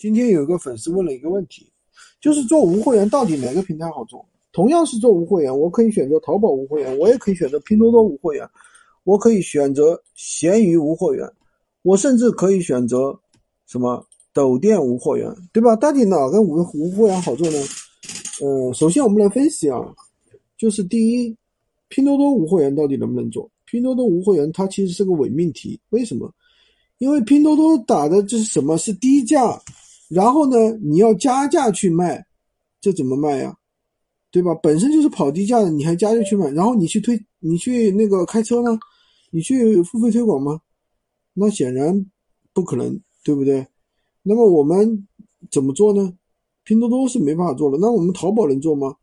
今天有一个粉丝问了一个问题，就是做无货源到底哪个平台好做？同样是做无货源，我可以选择淘宝无货源，我也可以选择拼多多无货源，我可以选择闲鱼无货源，我甚至可以选择什么抖店无货源，对吧？到底哪个无无货源好做呢？呃，首先我们来分析啊，就是第一，拼多多无货源到底能不能做？拼多多无货源它其实是个伪命题，为什么？因为拼多多打的这是什么？是低价，然后呢，你要加价去卖，这怎么卖呀？对吧？本身就是跑低价的，你还加价去卖，然后你去推，你去那个开车吗？你去付费推广吗？那显然不可能，对不对？那么我们怎么做呢？拼多多是没办法做了，那我们淘宝能做吗？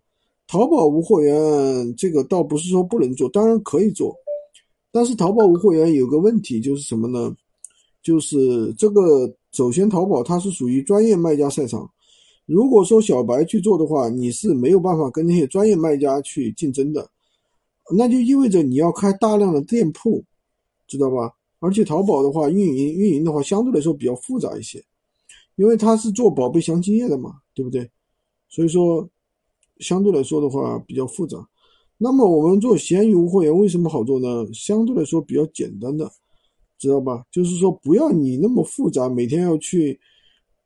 淘宝无货源这个倒不是说不能做，当然可以做，但是淘宝无货源有个问题就是什么呢？就是这个，首先淘宝它是属于专业卖家赛场，如果说小白去做的话，你是没有办法跟那些专业卖家去竞争的，那就意味着你要开大量的店铺，知道吧？而且淘宝的话，运营运营的话相对来说比较复杂一些，因为它是做宝贝详情页的嘛，对不对？所以说相对来说的话比较复杂。那么我们做闲鱼无货源为什么好做呢？相对来说比较简单的。知道吧？就是说，不要你那么复杂，每天要去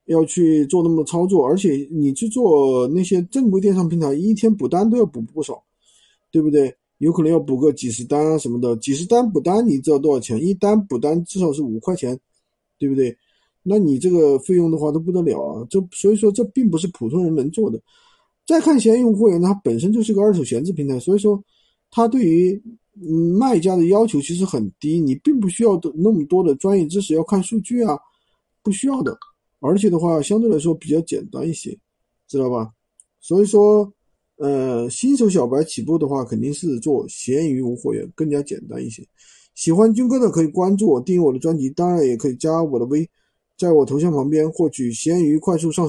要去做那么多操作，而且你去做那些正规电商平台，一天补单都要补不少，对不对？有可能要补个几十单啊什么的，几十单补单，你知道多少钱？一单补单至少是五块钱，对不对？那你这个费用的话都不得了啊！这所以说这并不是普通人能做的。再看闲鱼会员，它本身就是个二手闲置平台，所以说它对于。嗯，卖家的要求其实很低，你并不需要的那么多的专业知识，要看数据啊，不需要的。而且的话，相对来说比较简单一些，知道吧？所以说，呃，新手小白起步的话，肯定是做闲鱼无货源更加简单一些。喜欢军哥的可以关注我，订阅我的专辑，当然也可以加我的微，在我头像旁边获取闲鱼快速上。